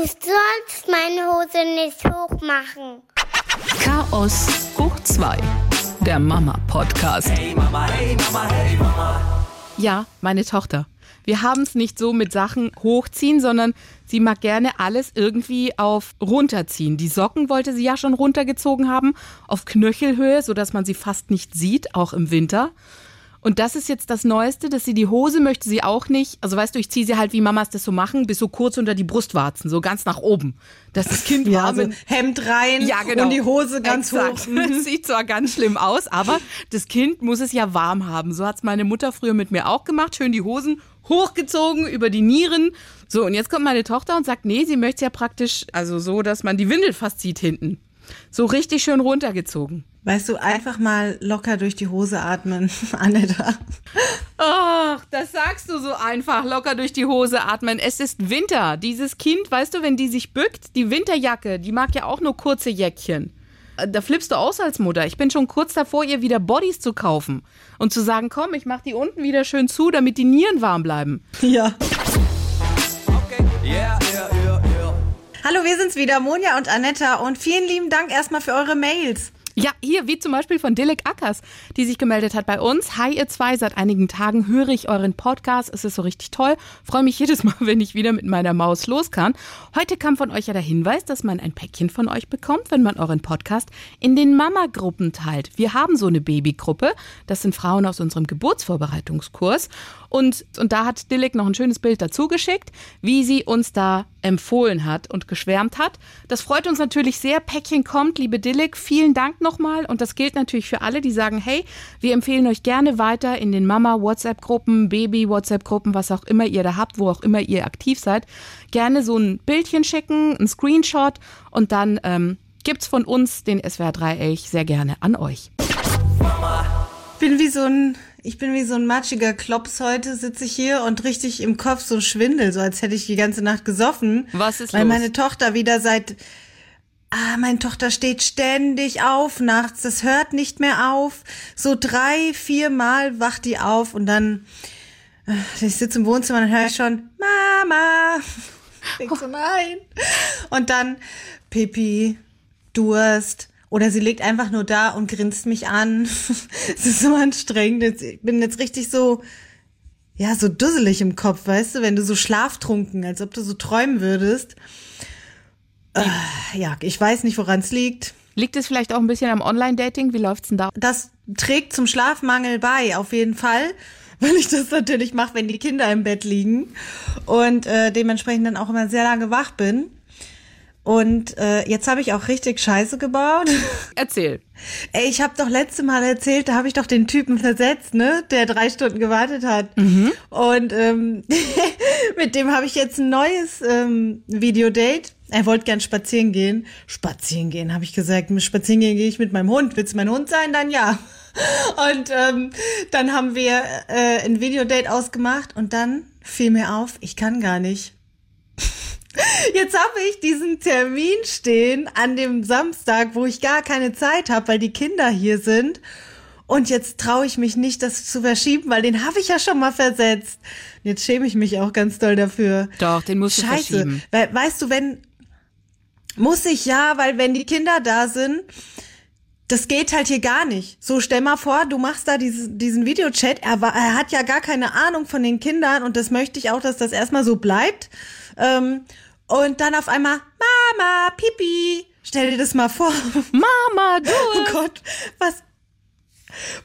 Du sollst meine Hose nicht hochmachen. Chaos hoch 2, der Mama-Podcast. Hey Mama, hey Mama, hey Mama. Ja, meine Tochter. Wir haben es nicht so mit Sachen hochziehen, sondern sie mag gerne alles irgendwie auf runterziehen. Die Socken wollte sie ja schon runtergezogen haben, auf Knöchelhöhe, sodass man sie fast nicht sieht, auch im Winter. Und das ist jetzt das Neueste, dass sie die Hose möchte sie auch nicht. Also weißt du, ich ziehe sie halt, wie Mamas das so machen, bis so kurz unter die Brustwarzen, so ganz nach oben. Dass das Kind Ja, warm so in- Hemd rein ja, genau. und die Hose ganz Exakt. hoch. Mhm. Sieht zwar ganz schlimm aus, aber das Kind muss es ja warm haben. So hat's meine Mutter früher mit mir auch gemacht. Schön die Hosen hochgezogen über die Nieren. So, und jetzt kommt meine Tochter und sagt, nee, sie möchte ja praktisch, also so, dass man die Windel fast sieht hinten. So richtig schön runtergezogen. Weißt du, einfach mal locker durch die Hose atmen, Annetta. Ach, das sagst du so einfach, locker durch die Hose atmen. Es ist Winter. Dieses Kind, weißt du, wenn die sich bückt, die Winterjacke, die mag ja auch nur kurze Jäckchen. Äh, Da flippst du aus als Mutter. Ich bin schon kurz davor, ihr wieder Bodies zu kaufen und zu sagen, komm, ich mach die unten wieder schön zu, damit die Nieren warm bleiben. Ja. Okay, yeah. Hallo, wir sind's wieder, Monja und Annetta. Und vielen lieben Dank erstmal für eure Mails. Ja, hier, wie zum Beispiel von Dilek Ackers, die sich gemeldet hat bei uns. Hi, ihr zwei, seit einigen Tagen höre ich euren Podcast. Es ist so richtig toll. Freue mich jedes Mal, wenn ich wieder mit meiner Maus los kann. Heute kam von euch ja der Hinweis, dass man ein Päckchen von euch bekommt, wenn man euren Podcast in den Mama-Gruppen teilt. Wir haben so eine Babygruppe. Das sind Frauen aus unserem Geburtsvorbereitungskurs. Und, und da hat Dilek noch ein schönes Bild dazu geschickt, wie sie uns da empfohlen hat und geschwärmt hat. Das freut uns natürlich sehr. Päckchen kommt, liebe Dilek. Vielen Dank nochmal. Und das gilt natürlich für alle, die sagen, hey, wir empfehlen euch gerne weiter in den Mama-WhatsApp-Gruppen, Baby-WhatsApp-Gruppen, was auch immer ihr da habt, wo auch immer ihr aktiv seid. Gerne so ein Bildchen schicken, ein Screenshot und dann ähm, gibt's von uns den SWR 3 Elch sehr gerne an euch. bin wie so ein, ich bin wie so ein matschiger Klops heute, sitze ich hier und richtig im Kopf so Schwindel, so als hätte ich die ganze Nacht gesoffen. Was ist Weil los? meine Tochter wieder seit, ah, meine Tochter steht ständig auf nachts, das hört nicht mehr auf. So drei, vier Mal wacht die auf und dann, äh, ich sitze im Wohnzimmer und höre ich schon, Mama. Ich so, nein. Und dann Pipi, Durst. Oder sie liegt einfach nur da und grinst mich an. Es ist so anstrengend. Ich bin jetzt richtig so, ja, so dusselig im Kopf, weißt du, wenn du so schlaftrunken, als ob du so träumen würdest. Äh, ja, ich weiß nicht, woran es liegt. Liegt es vielleicht auch ein bisschen am Online-Dating? Wie läuft's denn da? Das trägt zum Schlafmangel bei, auf jeden Fall. Weil ich das natürlich mache, wenn die Kinder im Bett liegen und äh, dementsprechend dann auch immer sehr lange wach bin. Und äh, jetzt habe ich auch richtig Scheiße gebaut. Erzähl. Ey, ich habe doch letzte Mal erzählt, da habe ich doch den Typen versetzt, ne, der drei Stunden gewartet hat. Und ähm, mit dem habe ich jetzt ein neues ähm, Videodate. Er wollte gern spazieren gehen. Spazieren gehen, habe ich gesagt. Mit Spazieren gehen gehe ich mit meinem Hund. Willst du mein Hund sein? Dann ja. Und ähm, dann haben wir äh, ein Videodate ausgemacht und dann fiel mir auf, ich kann gar nicht. Jetzt habe ich diesen Termin stehen an dem Samstag, wo ich gar keine Zeit habe, weil die Kinder hier sind. Und jetzt traue ich mich nicht, das zu verschieben, weil den habe ich ja schon mal versetzt. Jetzt schäme ich mich auch ganz doll dafür. Doch, den musst du Scheiße. verschieben. Weil, weißt du, wenn, muss ich ja, weil wenn die Kinder da sind, das geht halt hier gar nicht. So, stell mal vor, du machst da diesen, diesen Videochat. Er, war, er hat ja gar keine Ahnung von den Kindern und das möchte ich auch, dass das erstmal so bleibt. Ähm, und dann auf einmal, Mama, Pipi. Stell dir das mal vor. Mama, du! Oh Gott, was?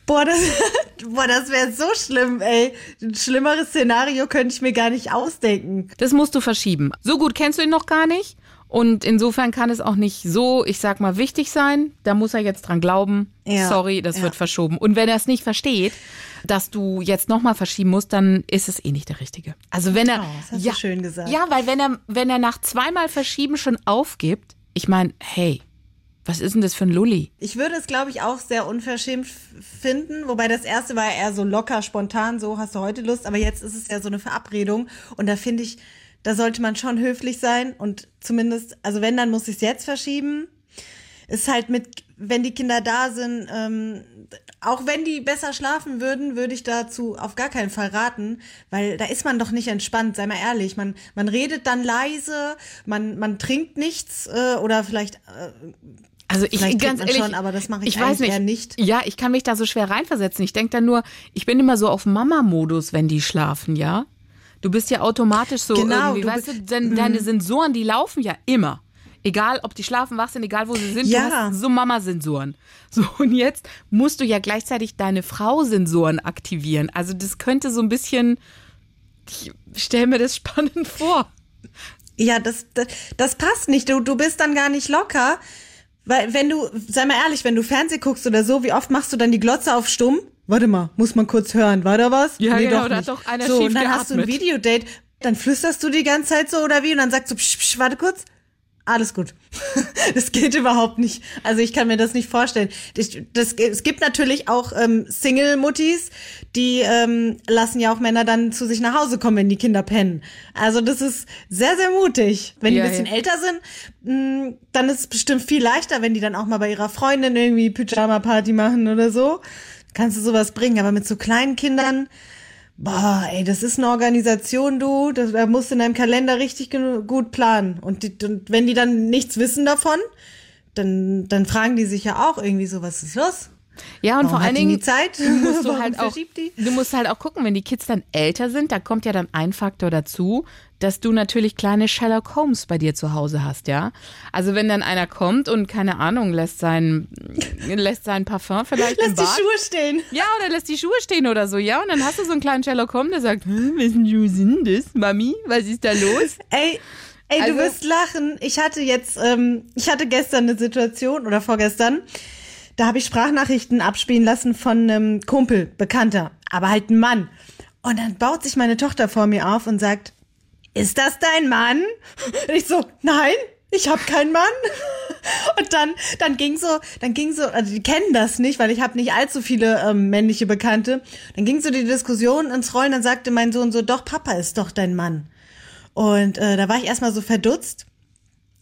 Boah, das, boah, das wäre so schlimm, ey. Ein schlimmeres Szenario könnte ich mir gar nicht ausdenken. Das musst du verschieben. So gut kennst du ihn noch gar nicht. Und insofern kann es auch nicht so, ich sag mal, wichtig sein. Da muss er jetzt dran glauben. Ja, Sorry, das ja. wird verschoben. Und wenn er es nicht versteht, dass du jetzt nochmal verschieben musst, dann ist es eh nicht der Richtige. Also wenn er. Oh, das hast du ja, schön gesagt. Ja, weil wenn er, wenn er nach zweimal verschieben schon aufgibt, ich meine, hey, was ist denn das für ein Lulli? Ich würde es, glaube ich, auch sehr unverschämt finden. Wobei das erste war eher so locker, spontan, so hast du heute Lust. Aber jetzt ist es ja so eine Verabredung. Und da finde ich, da sollte man schon höflich sein. Und zumindest, also wenn, dann muss ich es jetzt verschieben. Ist halt mit wenn die Kinder da sind, ähm, auch wenn die besser schlafen würden, würde ich dazu auf gar keinen Fall raten, weil da ist man doch nicht entspannt, sei mal ehrlich. Man, man redet dann leise, man, man trinkt nichts äh, oder vielleicht. Äh, Also ich Vielleicht ganz ehrlich, schon, aber das mache ich ich weiß nicht. eher nicht. Ja, ich kann mich da so schwer reinversetzen. Ich denke dann nur, ich bin immer so auf Mama-Modus, wenn die schlafen, ja. Du bist ja automatisch so Genau, irgendwie, du weißt du, bist- Mhm. denn deine Sensoren, die laufen ja immer. Egal, ob die schlafen, wach sind, egal wo sie sind, Ja. du hast so Mama-Sensoren. So, und jetzt musst du ja gleichzeitig deine Frau-Sensoren aktivieren. Also das könnte so ein bisschen, ich stell mir das spannend vor. Ja, das, das, das passt nicht. Du, du bist dann gar nicht locker. Weil, wenn du, sei mal ehrlich, wenn du Fernseh guckst oder so, wie oft machst du dann die Glotze auf stumm? Warte mal, muss man kurz hören. War da was? Ja, genau, doch da hat doch einer So, schief und dann hast du ein geatmet. Videodate, dann flüsterst du die ganze Zeit so oder wie? Und dann sagst du, psch, psch, warte kurz. Alles gut. Das geht überhaupt nicht. Also ich kann mir das nicht vorstellen. Das, das, es gibt natürlich auch ähm, Single-Muttis, die ähm, lassen ja auch Männer dann zu sich nach Hause kommen, wenn die Kinder pennen. Also das ist sehr, sehr mutig. Wenn die Ja, ein bisschen ja. älter sind, mh, dann ist es bestimmt viel leichter, wenn die dann auch mal bei ihrer Freundin irgendwie Pyjama-Party machen oder so. Kannst du sowas bringen. Aber mit so kleinen Kindern, boah, ey, das ist eine Organisation, du. Das, da musst du in deinem Kalender richtig gut planen. Und, die, und wenn die dann nichts wissen davon, dann, dann fragen die sich ja auch irgendwie so, was ist los? Ja, und Warum vor allen Dingen Zeit? musst du halt auch, du musst halt auch gucken, wenn die Kids dann älter sind, da kommt ja dann ein Faktor dazu, dass du natürlich kleine Sherlock Holmes bei dir zu Hause hast, ja. Also wenn dann einer kommt und keine Ahnung lässt sein lässt sein Parfum vielleicht im Lass die Bad, Schuhe stehen. ja oder lässt die Schuhe stehen oder so, ja. Und dann hast du so einen kleinen Sherlock Holmes, der sagt, "Hä, wessen Schuhe sind das, Mami? Was ist da los? Ey, ey, Also- du wirst lachen. Ich hatte jetzt, ähm, ich hatte gestern eine Situation oder vorgestern, da habe ich Sprachnachrichten abspielen lassen von einem Kumpel, Bekannter, aber halt ein Mann. Und dann baut sich meine Tochter vor mir auf und sagt, ist das dein Mann? Und ich so, nein, ich habe keinen Mann. Und dann, dann ging so, dann ging so, also die kennen das nicht, weil ich habe nicht allzu viele ähm, männliche Bekannte. Dann ging so die Diskussion ins Rollen, dann sagte mein Sohn so, doch, Papa ist doch dein Mann. Und äh, da war ich erstmal so verdutzt,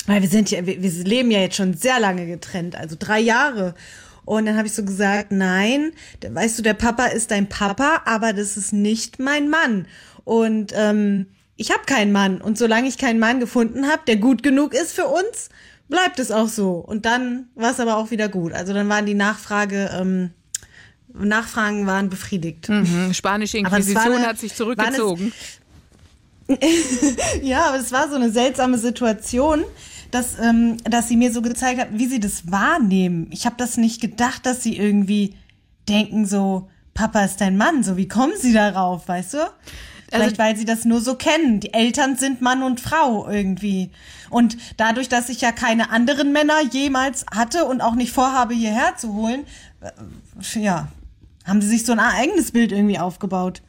weil wir sind ja, wir, wir leben ja jetzt schon sehr lange getrennt, also drei Jahre. Und dann habe ich so gesagt, nein, weißt du, der Papa ist dein Papa, aber das ist nicht mein Mann. Und ähm, ich habe keinen Mann. Und solange ich keinen Mann gefunden habe, der gut genug ist für uns, bleibt es auch so. Und dann war es aber auch wieder gut. Also dann waren die Nachfrage, ähm, Nachfragen waren befriedigt. Hm, Spanische es Inquisition eine- hat sich zurückgezogen. Ja, aber es war so eine seltsame Situation, dass, ähm, dass sie mir so gezeigt hat, wie sie das wahrnehmen. Ich habe das nicht gedacht, dass sie irgendwie denken so, Papa ist dein Mann. So, wie kommen sie darauf, weißt du? Vielleicht, weil sie das nur so kennen. Die Eltern sind Mann und Frau irgendwie. Und dadurch, dass ich ja keine anderen Männer jemals hatte und auch nicht vorhabe, hierher zu holen, äh, ja, haben sie sich so ein eigenes Bild irgendwie aufgebaut.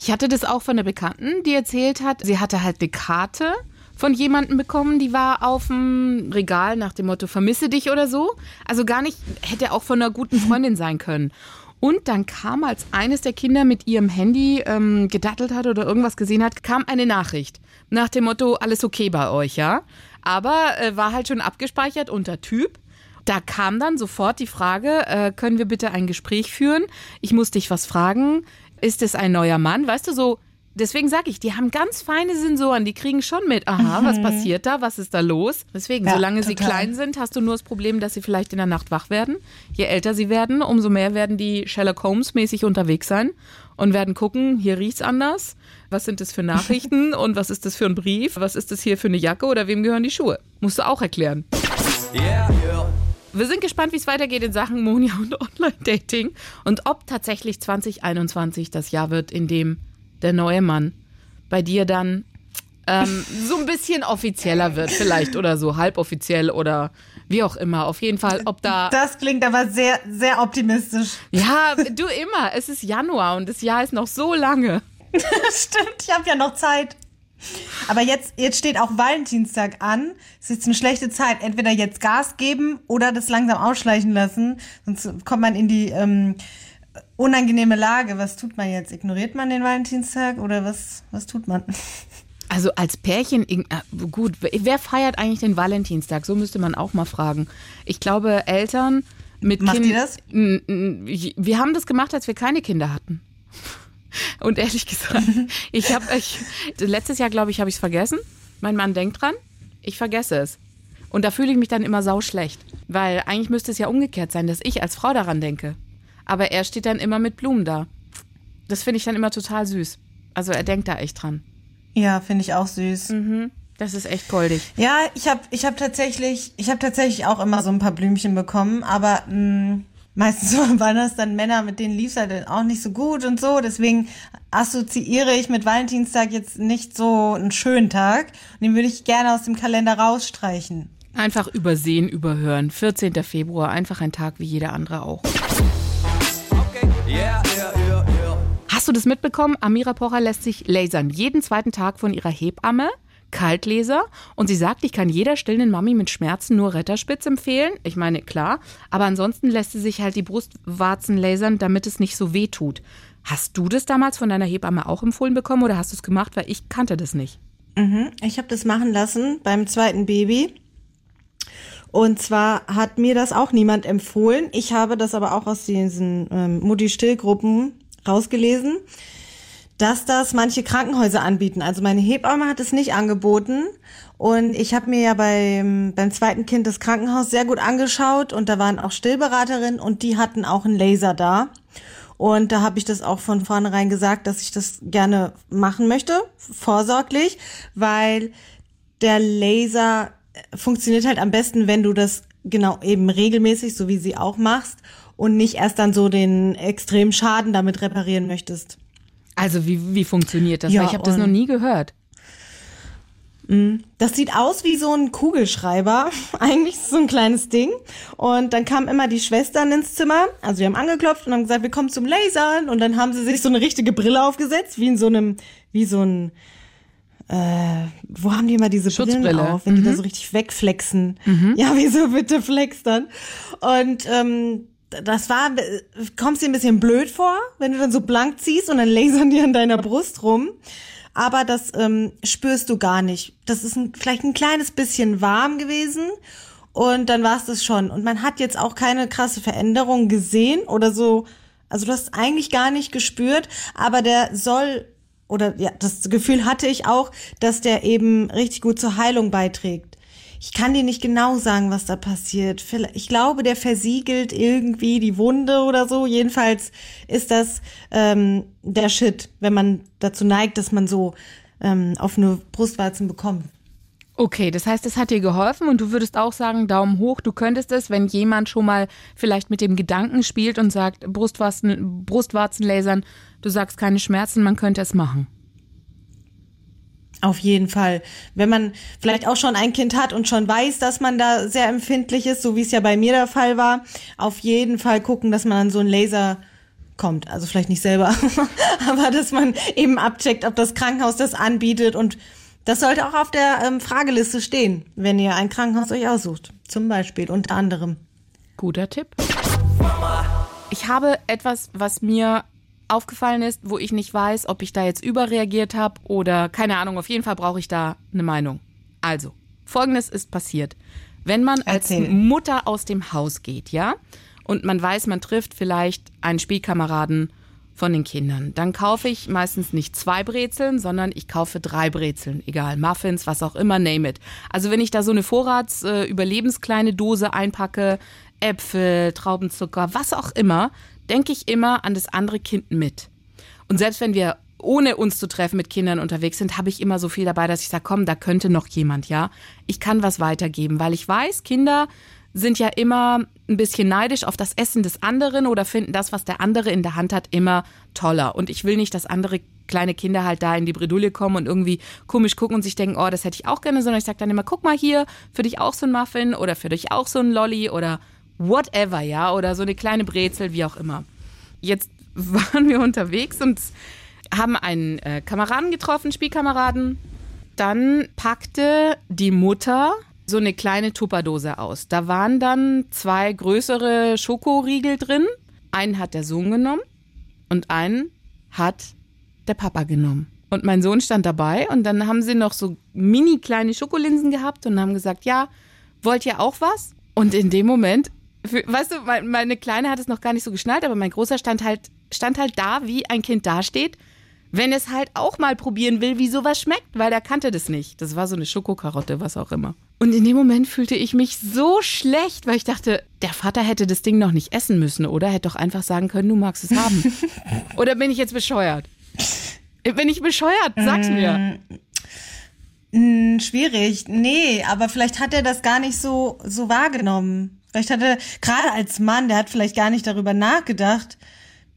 Ich hatte das auch von einer Bekannten, die erzählt hat, sie hatte halt eine Karte von jemandem bekommen, die war auf dem Regal nach dem Motto vermisse dich oder so. Also gar nicht, hätte auch von einer guten Freundin sein können. Und dann kam, als eines der Kinder mit ihrem Handy ähm, gedattelt hat oder irgendwas gesehen hat, kam eine Nachricht nach dem Motto, alles okay bei euch, ja? Aber äh, war halt schon abgespeichert unter Typ. Da kam dann sofort die Frage, äh, können wir bitte ein Gespräch führen? Ich muss dich was fragen. Ist es ein neuer Mann? Weißt du, so, deswegen sage ich, die haben ganz feine Sensoren, die kriegen schon mit, aha, was passiert da, was ist da los? Deswegen, Ja, solange sie total. klein sind, hast du nur das Problem, dass sie vielleicht in der Nacht wach werden. Je älter sie werden, umso mehr werden die Sherlock Holmes mäßig unterwegs sein und werden gucken, hier riecht's anders. Was sind das für Nachrichten und was ist das für ein Brief? Was ist das hier für eine Jacke oder wem gehören die Schuhe? Musst du auch erklären. Yeah, yeah. Wir sind gespannt, wie es weitergeht in Sachen Monja und Online-Dating und ob tatsächlich 2021 das Jahr wird, in dem der neue Mann bei dir dann ähm, so ein bisschen offizieller wird, vielleicht oder so halboffiziell oder wie auch immer. Auf jeden Fall, ob da. Das klingt aber sehr, sehr optimistisch. Ja, du immer. Es ist Januar und das Jahr ist noch so lange. Stimmt, ich habe ja noch Zeit. Aber jetzt, jetzt steht auch Valentinstag an. Es ist eine schlechte Zeit. Entweder jetzt Gas geben oder das langsam ausschleichen lassen. Sonst kommt man in die ähm, unangenehme Lage. Was tut man jetzt? Ignoriert man den Valentinstag oder was, was tut man? Also als Pärchen, äh, gut, wer feiert eigentlich den Valentinstag? So müsste man auch mal fragen. Ich glaube, Eltern Mit Macht Kind- ihr das? Wir haben das gemacht, als wir keine Kinder hatten. Und ehrlich gesagt, ich habe letztes Jahr, glaube ich, habe ich es vergessen. Mein Mann denkt dran, ich vergesse es. Und da fühle ich mich dann immer sau schlecht, weil eigentlich müsste es ja umgekehrt sein, dass ich als Frau daran denke. Aber er steht dann immer mit Blumen da. Das finde ich dann immer total süß. Also er denkt da echt dran. Ja, finde ich auch süß. Das ist echt goldig. Ja, ich habe ich hab tatsächlich, ich habe tatsächlich auch immer so ein paar Blümchen bekommen, aber mh, meistens waren das dann Männer, mit denen lief's halt auch nicht so gut und so. Deswegen assoziiere ich mit Valentinstag jetzt nicht so einen schönen Tag. Und den würde ich gerne aus dem Kalender rausstreichen. Einfach übersehen, überhören. 14. Februar, einfach ein Tag wie jeder andere auch. Hast du das mitbekommen? Amira Pocher lässt sich lasern. Jeden zweiten Tag von ihrer Hebamme. Kaltlaser. Und sie sagt, ich kann jeder stillenden Mami mit Schmerzen nur Retterspitz empfehlen. Ich meine, klar. Aber ansonsten lässt sie sich halt die Brustwarzen lasern, damit es nicht so weh tut. Hast du das damals von deiner Hebamme auch empfohlen bekommen oder hast du es gemacht? Weil ich kannte das nicht. Ich habe das machen lassen beim zweiten Baby. Und zwar hat mir das auch niemand empfohlen. Ich habe das aber auch aus diesen ähm, Mutti-Still-Gruppen rausgelesen, dass das manche Krankenhäuser anbieten. Also meine Hebamme hat es nicht angeboten. Und ich habe mir ja beim, beim zweiten Kind das Krankenhaus sehr gut angeschaut und da waren auch Stillberaterinnen und die hatten auch einen Laser da. Und da habe ich das auch von vornherein gesagt, dass ich das gerne machen möchte, vorsorglich, weil der Laser funktioniert halt am besten, wenn du das genau eben regelmäßig, so wie sie auch machst, und nicht erst dann so den extremen Schaden damit reparieren möchtest. Also wie, wie funktioniert das? Ja, Weil ich habe das noch nie gehört. Das sieht aus wie so ein Kugelschreiber. Eigentlich so ein kleines Ding. Und dann kamen immer die Schwestern ins Zimmer. Also wir haben angeklopft und haben gesagt, wir kommen zum Lasern. Und dann haben sie sich so eine richtige Brille aufgesetzt, wie in so einem, wie so ein, äh, wo haben die immer diese Brillen Schutzbrille. auf, wenn die da so richtig wegflexen? Ja, wieso bitte flex dann? Und ähm, das war, kommst dir ein bisschen blöd vor, wenn du dann so blank ziehst und dann lasern die an deiner Brust rum. Aber das ähm, spürst du gar nicht. Das ist ein, vielleicht ein kleines bisschen warm gewesen und dann war es das schon. Und man hat jetzt auch keine krasse Veränderung gesehen oder so. Also du hast eigentlich gar nicht gespürt, aber der soll oder ja, das Gefühl hatte ich auch, dass der eben richtig gut zur Heilung beiträgt. Ich kann dir nicht genau sagen, was da passiert. Ich glaube, der versiegelt irgendwie die Wunde oder so. Jedenfalls ist das ähm, der Shit, wenn man dazu neigt, dass man so ähm, offene Brustwarzen bekommt. Okay, das heißt, es hat dir geholfen und du würdest auch sagen, Daumen hoch, du könntest es, wenn jemand schon mal vielleicht mit dem Gedanken spielt und sagt, Brustwarzen, Brustwarzen lasern, du sagst keine Schmerzen, man könnte es machen. Auf jeden Fall. Wenn man vielleicht auch schon ein Kind hat und schon weiß, dass man da sehr empfindlich ist, so wie es ja bei mir der Fall war, auf jeden Fall gucken, dass man an so einen Laser kommt. Also vielleicht nicht selber, aber dass man eben abcheckt, ob das Krankenhaus das anbietet und das sollte auch auf der ähm, Frageliste stehen, wenn ihr ein Krankenhaus euch aussucht. Zum Beispiel, unter anderem. Guter Tipp. Ich habe etwas, was mir aufgefallen ist, wo ich nicht weiß, ob ich da jetzt überreagiert habe oder keine Ahnung. Auf jeden Fall brauche ich da eine Meinung. Also, folgendes ist passiert. Wenn man als Erzähl. Mutter aus dem Haus geht, ja, und man weiß, man trifft vielleicht einen Spielkameraden von den Kindern, dann kaufe ich meistens nicht zwei Brezeln, sondern ich kaufe drei Brezeln, egal, Muffins, was auch immer, name it. Also wenn ich da so eine Vorrats äh, überlebenskleine Dose einpacke, Äpfel, Traubenzucker, was auch immer, denke ich immer an das andere Kind mit. Und selbst wenn wir ohne uns zu treffen mit Kindern unterwegs sind, habe ich immer so viel dabei, dass ich sage, komm, da könnte noch jemand, ja. Ich kann was weitergeben, weil ich weiß, Kinder sind ja immer ein bisschen neidisch auf das Essen des anderen oder finden das, was der andere in der Hand hat, immer toller. Und ich will nicht, dass andere kleine Kinder halt da in die Bredouille kommen und irgendwie komisch gucken und sich denken, oh, das hätte ich auch gerne, sondern ich sage dann immer, guck mal hier, für dich auch so ein Muffin oder für dich auch so ein Lolli oder whatever, ja, oder so eine kleine Brezel, wie auch immer. Jetzt waren wir unterwegs und haben einen äh, Kameraden getroffen, Spielkameraden. Dann packte die Mutter so eine kleine Tupperdose aus. Da waren dann zwei größere Schokoriegel drin. Einen hat der Sohn genommen und einen hat der Papa genommen. Und mein Sohn stand dabei und dann haben sie noch so mini kleine Schokolinsen gehabt und haben gesagt, ja, wollt ihr auch was? Und in dem Moment für, weißt du, mein- meine Kleine hat es noch gar nicht so geschnallt, aber mein Großer stand halt, stand halt da, wie ein Kind dasteht, wenn es halt auch mal probieren will, wie sowas schmeckt, weil er kannte das nicht. Das war so eine Schokokarotte, was auch immer. Und in dem Moment fühlte ich mich so schlecht, weil ich dachte, der Vater hätte das Ding noch nicht essen müssen, oder? Hätte doch einfach sagen können, du magst es haben. oder bin ich jetzt bescheuert? Bin ich bescheuert? Sag's mir. Hm, schwierig. Nee, aber vielleicht hat er das gar nicht so, so wahrgenommen. Vielleicht hat er, gerade als Mann, der hat vielleicht gar nicht darüber nachgedacht.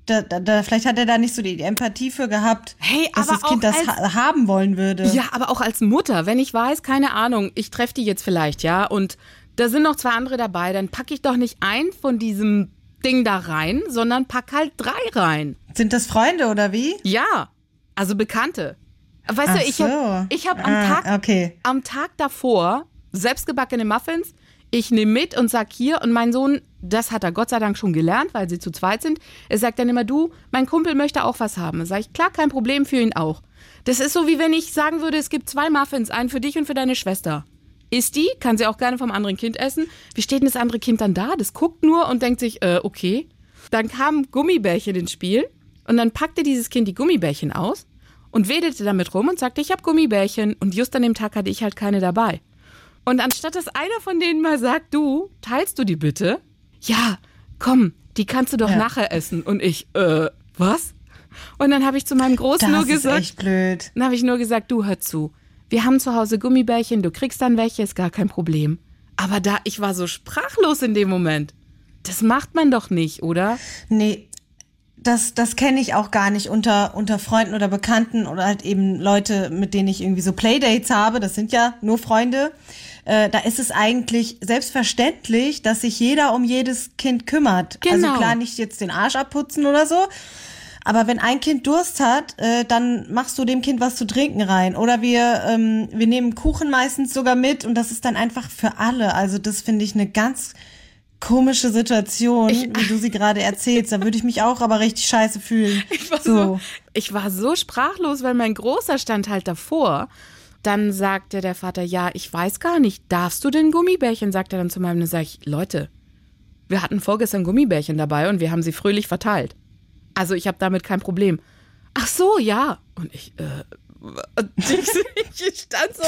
Da, da, da, vielleicht hat er da nicht so die Empathie für gehabt, Hey, dass das Kind das als- ha haben wollen würde. Ja, aber auch als Mutter, wenn ich weiß, keine Ahnung, ich treffe die jetzt vielleicht, ja, und da sind noch zwei andere dabei, dann packe ich doch nicht ein von diesem Ding da rein, sondern pack halt drei rein. Sind das Freunde oder wie? Ja, also Bekannte. Weißt Ach du, ich so. habe ich hab am, Ah, Tag, okay. am Tag davor selbstgebackene Muffins. Ich nehme mit und sag hier, und mein Sohn, das hat er Gott sei Dank schon gelernt, weil sie zu zweit sind. Er sagt dann immer, du, mein Kumpel möchte auch was haben. Sag ich, klar, kein Problem für ihn auch. Das ist so, wie wenn ich sagen würde, es gibt zwei Muffins, einen für dich und für deine Schwester. Isst die, kann sie auch gerne vom anderen Kind essen. Wie steht denn das andere Kind dann da? Das guckt nur und denkt sich, äh, okay. Dann kam Gummibärchen ins Spiel und dann packte dieses Kind die Gummibärchen aus und wedelte damit rum und sagte, ich habe Gummibärchen. Und just an dem Tag hatte ich halt keine dabei. Und anstatt dass einer von denen mal sagt, du, teilst du die bitte? Ja, komm, die kannst du doch Ja. nachher essen. Und ich, äh, was? Und dann habe ich zu meinem Großen Das nur ist gesagt, echt blöd. dann habe ich nur gesagt, du hör zu. Wir haben zu Hause Gummibärchen, du kriegst dann welche, ist gar kein Problem. Aber da, ich war so sprachlos in dem Moment. Das macht man doch nicht, oder? Nee, das, das kenne ich auch gar nicht unter, unter Freunden oder Bekannten oder halt eben Leute, mit denen ich irgendwie so Playdates habe. Das sind ja nur Freunde. Äh, da ist es eigentlich selbstverständlich, dass sich jeder um jedes Kind kümmert. Genau. Also klar, nicht jetzt den Arsch abputzen oder so. Aber wenn ein Kind Durst hat, äh, dann machst du dem Kind was zu trinken rein. Oder wir, ähm, wir nehmen Kuchen meistens sogar mit und das ist dann einfach für alle. Also das finde ich eine ganz komische Situation, wie du sie gerade erzählst. Da würde ich mich auch aber richtig scheiße fühlen. Ich war so. ich war so sprachlos, weil mein Großer stand halt davor. Dann sagte der Vater, ja, ich weiß gar nicht, darfst du denn Gummibärchen? Sagt er dann zu meinem, dann sag ich, Leute, wir hatten vorgestern Gummibärchen dabei und wir haben sie fröhlich verteilt. Also ich habe damit kein Problem. Ach so, ja. Und ich, äh, ich, ich stand so,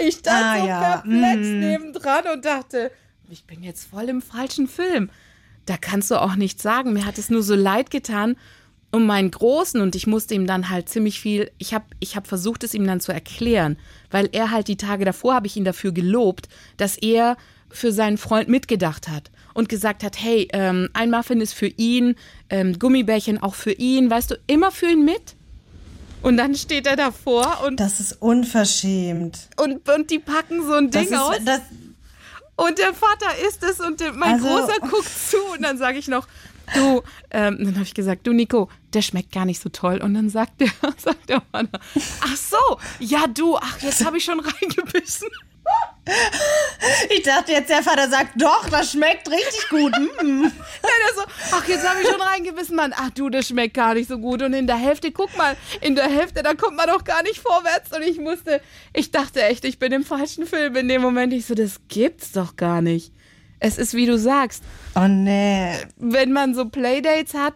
ich stand Ah, so ja. perplex nebendran und dachte, ich bin jetzt voll im falschen Film. Da kannst du auch nichts sagen. Mir hat es nur so leid getan um meinen Großen und ich musste ihm dann halt ziemlich viel, ich habe ich hab versucht, es ihm dann zu erklären, weil er halt die Tage davor habe ich ihn dafür gelobt, dass er für seinen Freund mitgedacht hat und gesagt hat, hey, ähm, ein Muffin ist für ihn, ähm, Gummibärchen auch für ihn, weißt du, immer für ihn mit. Und dann steht er davor und, Das ist unverschämt. und, und die packen so ein Das Ding aus. ist, das, Und der Vater isst es und der, mein Also- Großer guckt zu und dann sage ich noch, du, ähm, dann habe ich gesagt, du Nico, der schmeckt gar nicht so toll. Und dann sagt der, sagt der Vater, ach so, ja du, ach jetzt habe ich schon reingebissen. Ich dachte jetzt, der Vater sagt, doch, das schmeckt richtig gut. Mm. Er so, ach jetzt habe ich schon reingebissen, Mann. Ach du, das schmeckt gar nicht so gut. Und in der Hälfte, guck mal, in der Hälfte, da kommt man doch gar nicht vorwärts. Und ich musste, ich dachte echt, ich bin im falschen Film in dem Moment. Ich so, das gibt's doch gar nicht. Es ist, wie du sagst, Oh nee. wenn man so Playdates hat,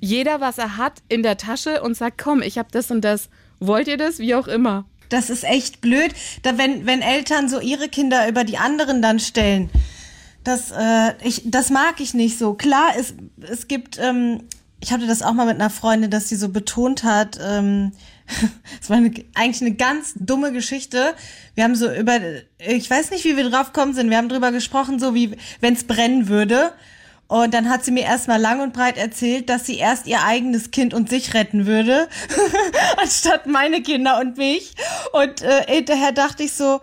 jeder, was er hat, in der Tasche und sagt, komm, ich habe das und das. Wollt ihr das? Wie auch immer. Das ist echt blöd, da wenn, wenn Eltern so ihre Kinder über die anderen dann stellen. Das, äh, ich, das mag ich nicht so. Klar, es, es gibt, ähm, ich hatte das auch mal mit einer Freundin, dass sie so betont hat, ähm, es war eine, eigentlich eine ganz dumme Geschichte. Wir haben so über, ich weiß nicht, wie wir drauf gekommen sind, wir haben drüber gesprochen, so wie wenn es brennen würde. Und dann hat sie mir erstmal lang und breit erzählt, dass sie erst ihr eigenes Kind und sich retten würde, anstatt meine Kinder und mich. Und äh, hinterher dachte ich so,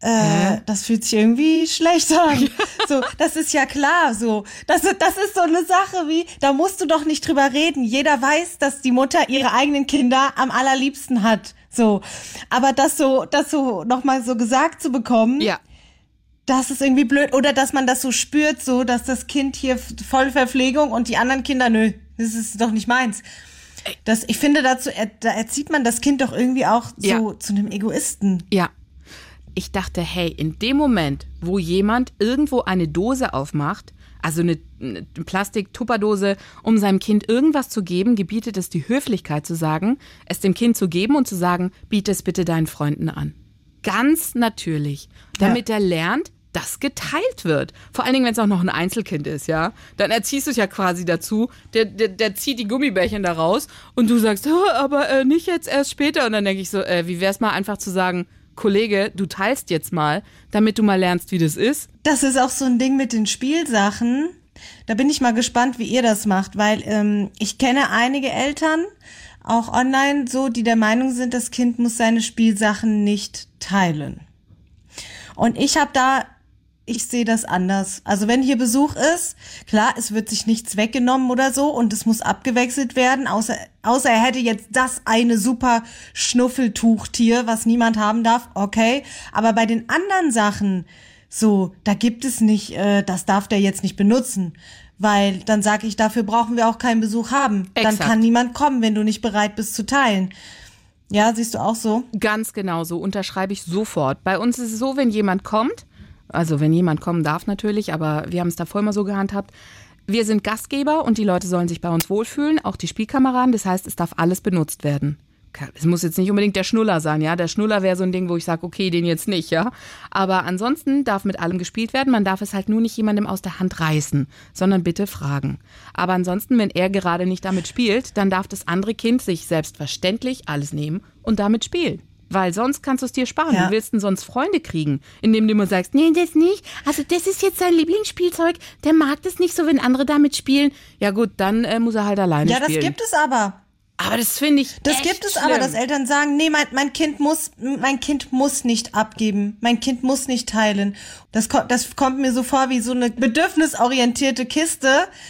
äh, das fühlt sich irgendwie schlecht an. So, das ist ja klar, so. Das, das ist so eine Sache wie, da musst du doch nicht drüber reden. Jeder weiß, dass die Mutter ihre eigenen Kinder am allerliebsten hat. So. Aber das so, das so nochmal so gesagt zu bekommen, Ja. Das ist irgendwie blöd. Oder dass man das so spürt, so, dass das Kind hier voll Verpflegung und die anderen Kinder, nö, das ist doch nicht meins. Das, ich finde, dazu, da erzieht man das Kind doch irgendwie auch so Ja. zu einem Egoisten. Ja. ich dachte, hey, in dem Moment, wo jemand irgendwo eine Dose aufmacht, also eine, eine Plastik-Tupperdose, um seinem Kind irgendwas zu geben, gebietet es die Höflichkeit zu sagen, es dem Kind zu geben und zu sagen, biete es bitte deinen Freunden an. Ganz natürlich, damit er lernt, dass geteilt wird. Vor allen Dingen, wenn es auch noch ein Einzelkind ist, ja. Dann erziehst du es ja quasi dazu, der, der, der zieht die Gummibärchen da raus und du sagst, oh, aber äh, nicht jetzt erst später. Und dann denke ich so, äh, wie wär's mal einfach zu sagen, Kollege, du teilst jetzt mal, damit du mal lernst, wie das ist. Das ist auch so ein Ding mit den Spielsachen. Da bin ich mal gespannt, wie ihr das macht, weil ähm, ich kenne einige Eltern, auch online, so, die der Meinung sind, das Kind muss seine Spielsachen nicht teilen. Und ich habe da ich sehe das anders. Also wenn hier Besuch ist, klar, es wird sich nichts weggenommen oder so und es muss abgewechselt werden, außer, außer er hätte jetzt das eine super Schnuffeltuchtier, was niemand haben darf, okay. Aber bei den anderen Sachen, so, da gibt es nicht, äh, das darf der jetzt nicht benutzen. Weil dann sage ich, dafür brauchen wir auch keinen Besuch haben. Exakt. Dann kann niemand kommen, wenn du nicht bereit bist zu teilen. Ja, siehst du auch so? Ganz genau so, unterschreibe ich sofort. Bei uns ist es so, wenn jemand kommt, also wenn jemand kommen darf natürlich, aber wir haben es davor immer so gehandhabt. Wir sind Gastgeber und die Leute sollen sich bei uns wohlfühlen, auch die Spielkameraden. Das heißt, es darf alles benutzt werden. Es muss jetzt nicht unbedingt der Schnuller sein, ja. Der Schnuller wäre so ein Ding, wo ich sage, okay, den jetzt nicht, ja. Aber ansonsten darf mit allem gespielt werden. Man darf es halt nur nicht jemandem aus der Hand reißen, sondern bitte fragen. Aber ansonsten, wenn er gerade nicht damit spielt, dann darf das andere Kind sich selbstverständlich alles nehmen und damit spielen. Weil sonst kannst du es dir sparen. Ja. Du willst denn sonst Freunde kriegen, indem du immer sagst, nee, das nicht. Also das ist jetzt sein Lieblingsspielzeug. Der mag das nicht so, wenn andere damit spielen. Ja gut, dann äh, muss er halt alleine Ja, das spielen. gibt es aber. Aber das finde ich Das gibt es schlimm. aber, dass Eltern sagen, nee, mein, mein Kind muss, mein Kind muss nicht abgeben, mein Kind muss nicht teilen. Das, ko- das kommt mir so vor wie so eine bedürfnisorientierte Kiste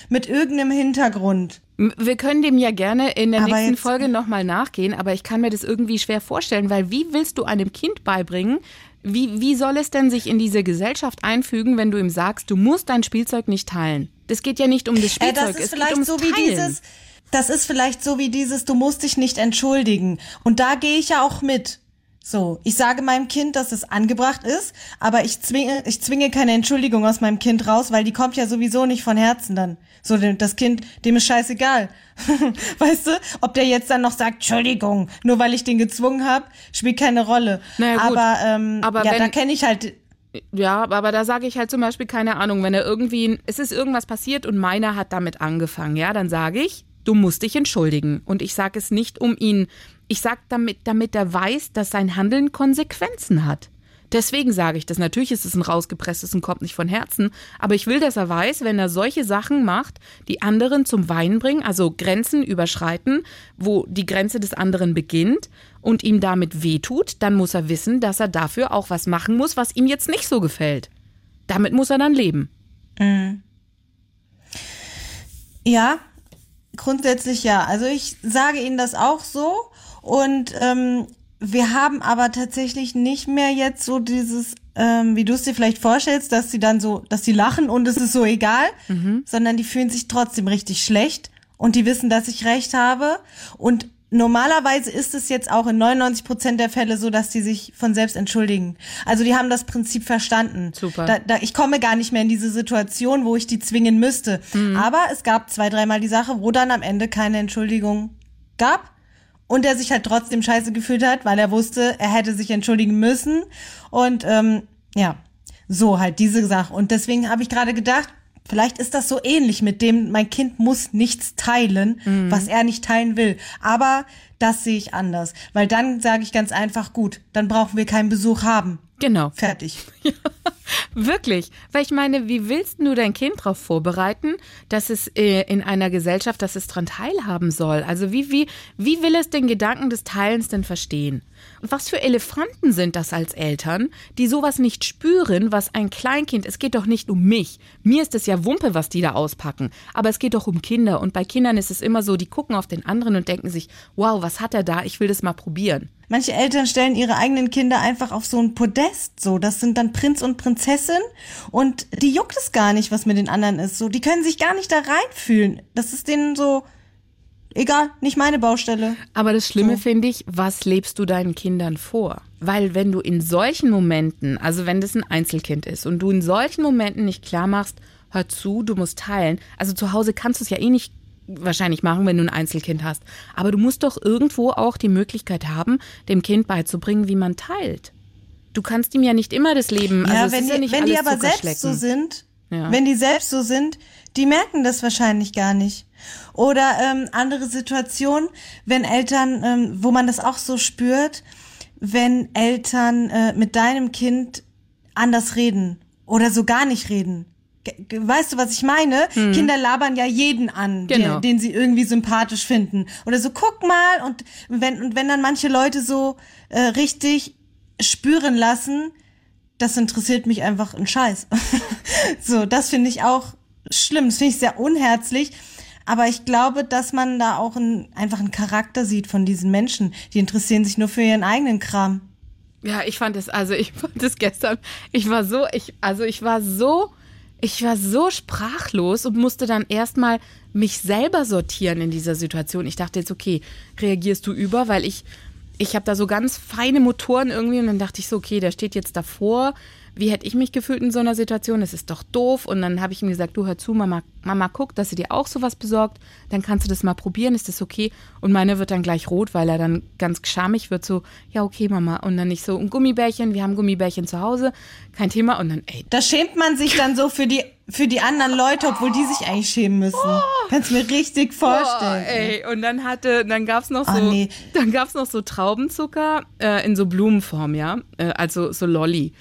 mit irgendeinem Hintergrund. Wir können dem ja gerne in der Aber nächsten jetzt- Folge nochmal nachgehen, aber ich kann mir das irgendwie schwer vorstellen, weil wie willst du einem Kind beibringen, wie, wie soll es denn sich in diese Gesellschaft einfügen, wenn du ihm sagst, du musst dein Spielzeug nicht teilen? Das geht ja nicht um das Äh, Spielzeug, das es ist geht vielleicht ums so wie Teilen. dieses, das ist vielleicht so wie dieses, du musst dich nicht entschuldigen. Und da gehe ich ja auch mit. So, ich sage meinem Kind, dass es angebracht ist, aber ich zwinge, ich zwinge keine Entschuldigung aus meinem Kind raus, weil die kommt ja sowieso nicht von Herzen dann. So, das Kind, dem ist scheißegal. weißt du, ob der jetzt dann noch sagt, Entschuldigung, nur weil ich den gezwungen habe, spielt keine Rolle. Naja, gut. Aber, ähm, Aber ja, da kenne ich halt, Ja, aber da sage ich halt zum Beispiel keine Ahnung, wenn er irgendwie, es ist irgendwas passiert und meiner hat damit angefangen, ja, dann sage ich, du musst dich entschuldigen. Und ich sage es nicht um ihn, ich sage damit, damit er weiß, dass sein Handeln Konsequenzen hat. Deswegen sage ich das. Natürlich ist es ein rausgepresstes und kommt nicht von Herzen. Aber ich will, dass er weiß, wenn er solche Sachen macht, die anderen zum Weinen bringen, also Grenzen überschreiten, wo die Grenze des anderen beginnt und ihm damit wehtut, dann muss er wissen, dass er dafür auch was machen muss, was ihm jetzt nicht so gefällt. Damit muss er dann leben. Ja, grundsätzlich ja. Also ich sage Ihnen das auch so. Und ähm, wir haben aber tatsächlich nicht mehr jetzt so dieses, ähm, wie du es dir vielleicht vorstellst, dass sie dann so, dass sie lachen und es ist so egal, sondern die fühlen sich trotzdem richtig schlecht und die wissen, dass ich recht habe. Und normalerweise ist es jetzt auch in 99 Prozent der Fälle so, dass die sich von selbst entschuldigen. Also die haben das Prinzip verstanden. Super. Da, da, ich komme gar nicht mehr in diese Situation, wo ich die zwingen müsste. Aber es gab zwei, dreimal die Sache, wo dann am Ende keine Entschuldigung gab und er sich halt trotzdem scheiße gefühlt hat, weil er wusste, er hätte sich entschuldigen müssen. Und ähm, ja, so halt diese Sache. Und deswegen habe ich gerade gedacht, vielleicht ist das so ähnlich mit dem, mein Kind muss nichts teilen, was er nicht teilen will. Aber das sehe ich anders. Weil dann sage ich ganz einfach, gut, dann brauchen wir keinen Besuch haben. Genau. Fertig. Wirklich. Weil ich meine, wie willst du dein Kind darauf vorbereiten, dass es äh, in einer Gesellschaft, dass es dran teilhaben soll? Also wie, wie, wie will es den Gedanken des Teilens denn verstehen? Und was für Elefanten sind das als Eltern, die sowas nicht spüren, was ein Kleinkind, es geht doch nicht um mich. Mir ist es ja Wumpe, was die da auspacken. Aber es geht doch um Kinder. Und bei Kindern ist es immer so, die gucken auf den anderen und denken sich, wow, was hat er da? Ich will das mal probieren. Manche Eltern stellen ihre eigenen Kinder einfach auf so ein Podest, so. Das sind dann Prinz und Prinzessin und die juckt es gar nicht, was mit den anderen ist, so. Die können sich gar nicht da reinfühlen. Das ist denen so, egal, nicht meine Baustelle. Aber das Schlimme So. finde ich, was lebst du deinen Kindern vor? Weil wenn du in solchen Momenten, also wenn das ein Einzelkind ist und du in solchen Momenten nicht klar machst, hör zu, du musst teilen. Also zu Hause kannst du es ja eh nicht wahrscheinlich machen, wenn du ein Einzelkind hast. Aber du musst doch irgendwo auch die Möglichkeit haben, dem Kind beizubringen, wie man teilt. Du kannst ihm ja nicht immer das Leben, Ja, also wenn die, ja wenn die aber selbst so sind, Ja. wenn die selbst so sind, die merken das wahrscheinlich gar nicht. Oder ähm, andere Situationen, wenn Eltern, ähm, wo man das auch so spürt, wenn Eltern äh, mit deinem Kind anders reden oder so gar nicht reden. Weißt du, was ich meine? Kinder labern ja jeden an. Genau. den, den sie irgendwie sympathisch finden. Oder so, guck mal, und wenn, und wenn dann manche Leute so äh, richtig spüren lassen, das interessiert mich einfach ein Scheiß. so, das finde ich auch schlimm. Das finde ich sehr unherzlich. Aber ich glaube, dass man da auch ein, einfach einen Charakter sieht von diesen Menschen. Die interessieren sich nur für ihren eigenen Kram. Ja, ich fand es, also ich fand es gestern, ich war so, ich, also ich war so, ich war so sprachlos und musste dann erstmal mich selber sortieren in dieser Situation. Ich dachte jetzt, okay, reagierst du über, weil ich, ich habe da so ganz feine Motoren irgendwie und dann dachte ich so, okay, der steht jetzt davor. Wie hätte ich mich gefühlt in so einer Situation? Das ist doch doof. Und dann habe ich ihm gesagt, du hör zu, Mama, Mama guckt, dass sie dir auch sowas besorgt. Dann kannst du das mal probieren, ist das okay? Und meine wird dann gleich rot, weil er dann ganz schamig wird, so, ja, okay, Mama. Und dann nicht so, ein Gummibärchen, wir haben Gummibärchen zu Hause, kein Thema. Und dann, ey, Da schämt man sich dann so für die, für die anderen Leute, obwohl die sich eigentlich schämen müssen. Kannst du mir richtig vorstellen. Oh, ey. Und dann hatte, dann gab's noch so, Ah, nee. dann gab's noch so Traubenzucker äh, in so Blumenform, ja, äh, also so Lolli.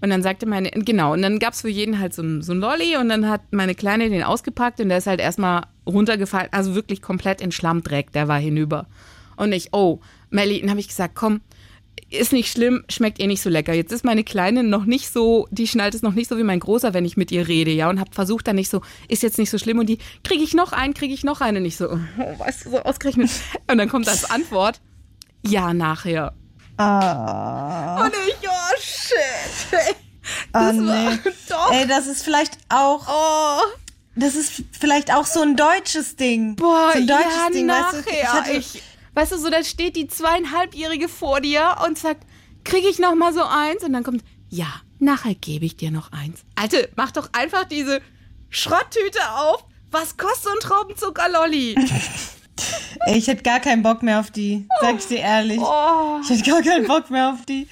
Und dann sagte meine, genau, und dann gab's für jeden halt so ein, so ein Lolli und dann hat meine Kleine den ausgepackt und der ist halt erstmal runtergefallen, also wirklich komplett in Schlammdreck, der war hinüber. Und ich, oh, Melly, dann habe ich gesagt, komm, ist nicht schlimm, schmeckt eh nicht so lecker. Jetzt ist meine Kleine noch nicht so, die schnallt es noch nicht so wie mein Großer, wenn ich mit ihr rede, ja, und hab versucht dann nicht so, ist jetzt nicht so schlimm und die, kriege ich noch einen, kriege ich noch einen und ich so, oh, weißt du, so ausgerechnet. Und dann kommt als Antwort, ja, nachher. Ah, Und ich, oh, shit. ah, Das war, nee. doch. Ey, das ist vielleicht auch, Oh, das ist vielleicht auch so ein deutsches Ding. boah, so ein deutsches ja, Ding, nachher. weißt du? Ich hatte, ich, weißt du, so, da steht die zweieinhalbjährige vor dir und sagt, kriege ich noch mal so eins? Und dann kommt, ja, nachher gebe ich dir noch eins. Alte, mach doch einfach diese Schrotttüte auf. Was kostet so ein Traubenzuckerlolli? ich hätte gar keinen Bock mehr auf die, sag ich dir ehrlich. Oh, Ich hätte gar keinen Bock mehr auf die.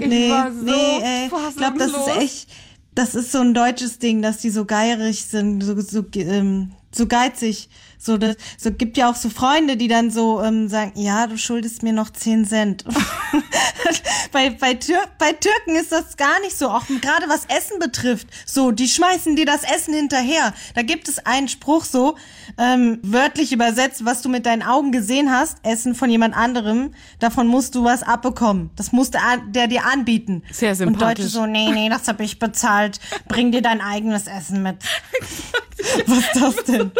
Ich nee, war so nee, ey. Ich glaube, das ist echt, das ist so ein deutsches Ding, dass die so geierig sind, so, so, ähm, so geizig. So, das, so gibt ja auch so Freunde, die dann so ähm, sagen, ja, du schuldest mir noch 10 Cent. bei, bei, Tür bei Türken ist das gar nicht so, auch gerade was Essen betrifft. So, die schmeißen dir das Essen hinterher. Da gibt es einen Spruch so, ähm, wörtlich übersetzt, was du mit deinen Augen gesehen hast, Essen von jemand anderem, davon musst du was abbekommen. Das musste der dir anbieten. Sehr Und sympathisch. Deutsche so, nee, nee, das hab ich bezahlt. Bring dir dein eigenes Essen mit. was ist das denn?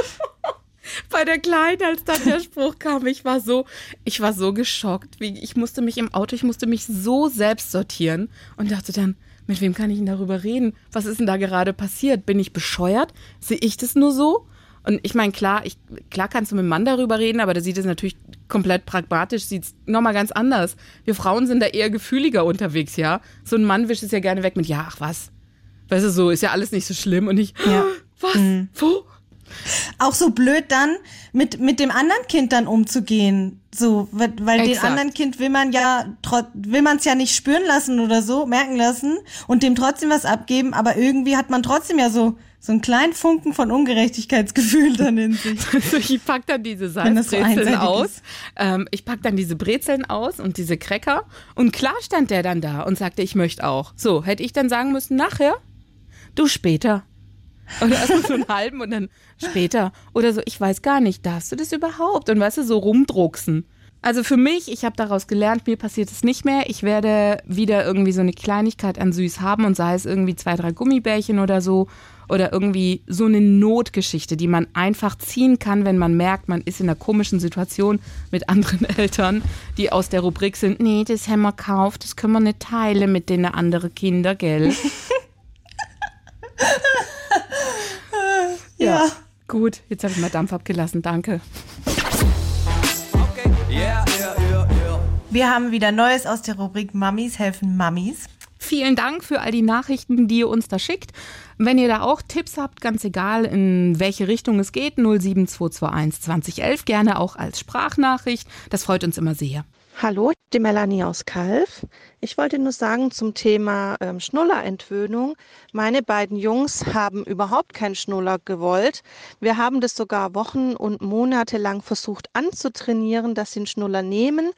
Bei der Kleinen, als dann der Spruch kam, ich war so, ich war so geschockt. Wie, ich musste mich im Auto, ich musste mich so selbst sortieren und dachte dann, mit wem kann ich denn darüber reden? Was ist denn da gerade passiert? Bin ich bescheuert? Sehe ich das nur so? Und ich meine, klar, ich, klar kannst du mit dem Mann darüber reden, aber der sieht es natürlich komplett pragmatisch, sieht es nochmal ganz anders. Wir Frauen sind da eher gefühliger unterwegs, ja. So ein Mann wischt es ja gerne weg mit, ja, ach was. Weißt du, so ist ja alles nicht so schlimm und ich, Ja. was? Wo? Auch so blöd dann mit mit dem anderen Kind dann umzugehen, so weil, den Exakt. anderen Kind will man ja will man es ja nicht spüren lassen oder so merken lassen und dem trotzdem was abgeben, aber irgendwie hat man trotzdem ja so so einen kleinen Funken von Ungerechtigkeitsgefühl dann in sich. Ich pack dann diese so Salzbrezeln einseitig aus. Ähm, ich pack dann diese Brezeln aus und diese Cracker. Und klar stand der dann da und sagte, ich möchte auch. So, hätte ich dann sagen müssen, nachher? Du später. Oder erst mal so einen halben und dann später. Oder so, ich weiß gar nicht, darfst du das überhaupt? Und weißt du, so rumdrucksen. Also für mich, ich habe daraus gelernt, mir passiert es nicht mehr. Ich werde wieder irgendwie so eine Kleinigkeit an süß haben und sei es irgendwie zwei, drei Gummibärchen oder so. Oder irgendwie so eine Notgeschichte, die man einfach ziehen kann, wenn man merkt, man ist in einer komischen Situation mit anderen Eltern, die aus der Rubrik sind, nee, das haben wir gekauft, das können wir nicht teilen mit den anderen Kindern, gell? Ja. ja. Gut, jetzt habe ich mal Dampf abgelassen. Danke. Okay. Yeah, yeah, yeah, Wir haben wieder Neues aus der Rubrik Mummies helfen Mummies. Vielen Dank für all die Nachrichten, die ihr uns da schickt. Wenn ihr da auch Tipps habt, ganz egal in welche Richtung es geht, 07221 2011 gerne auch als Sprachnachricht. Das freut uns immer sehr. Hallo, die Melanie aus Kalf. Ich wollte nur sagen zum Thema ähm, Schnullerentwöhnung. Meine beiden Jungs haben überhaupt keinen Schnuller gewollt. Wir haben das sogar Wochen und Monate lang versucht anzutrainieren, dass sie einen Schnuller nehmen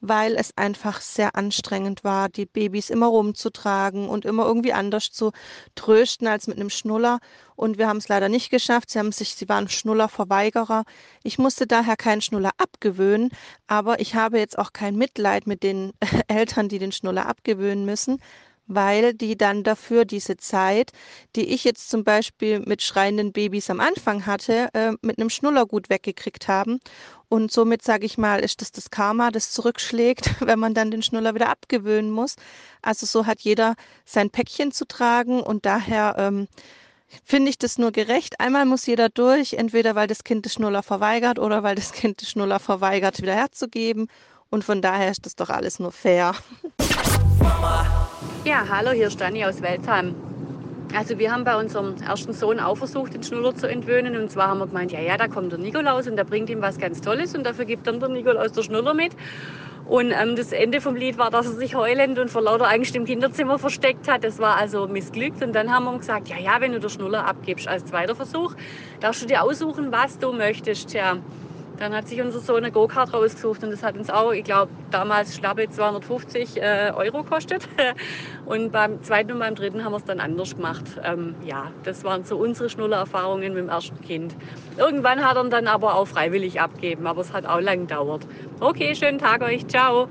weil es einfach sehr anstrengend war, die Babys immer rumzutragen und immer irgendwie anders zu trösten als mit einem Schnuller. Und wir haben es leider nicht geschafft. Sie haben sich, sie waren Schnullerverweigerer. Ich musste daher keinen Schnuller abgewöhnen, aber ich habe jetzt auch kein Mitleid mit den Eltern, die den Schnuller abgewöhnen müssen, weil die dann dafür diese Zeit, die ich jetzt zum Beispiel mit schreienden Babys am Anfang hatte, äh, mit einem Schnuller gut weggekriegt haben. Und somit, sage ich mal, ist das das Karma, das zurückschlägt, wenn man dann den Schnuller wieder abgewöhnen muss. Also so hat jeder sein Päckchen zu tragen und daher ähm, finde ich das nur gerecht. Einmal muss jeder durch, entweder weil das Kind den Schnuller verweigert oder weil das Kind den Schnuller verweigert, wieder herzugeben. Und von daher ist das doch alles nur fair. Ja, hallo, hier ist Dani aus Weltheim. Also wir haben bei unserem ersten Sohn auch versucht, den Schnuller zu entwöhnen. Und zwar haben wir gemeint, ja, ja, da kommt der Nikolaus und der bringt ihm was ganz Tolles und dafür gibt dann der Nikolaus der Schnuller mit. Und ähm, das Ende vom Lied war, dass er sich heulend und vor lauter Angst im Kinderzimmer versteckt hat. Das war also missglückt. Und dann haben wir ihm gesagt, ja, ja, wenn du den Schnuller abgibst als zweiter Versuch, darfst du dir aussuchen, was du möchtest. Ja, dann hat sich unser Sohn eine Go-Kart rausgesucht und das hat uns auch, ich glaube, damals schlappe 250 äh, Euro kostet. Und beim zweiten und beim dritten haben wir es dann anders gemacht. Ähm, ja, das waren so unsere Schnullererfahrungen mit dem ersten Kind. Irgendwann hat er dann aber auch freiwillig abgeben, aber es hat auch lang gedauert. Okay, schönen Tag euch, ciao.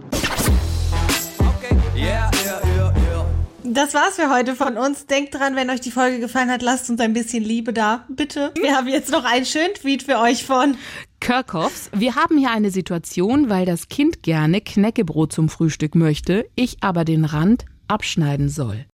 Okay, yeah, yeah, yeah, yeah. Das war's für heute von uns. Denkt dran, wenn euch die Folge gefallen hat, lasst uns ein bisschen Liebe da. Bitte. Wir haben jetzt noch einen schönen Tweet für euch von Kirchhoffs, wir haben hier eine Situation, weil das Kind gerne Knäckebrot zum Frühstück möchte, ich aber den Rand abschneiden soll.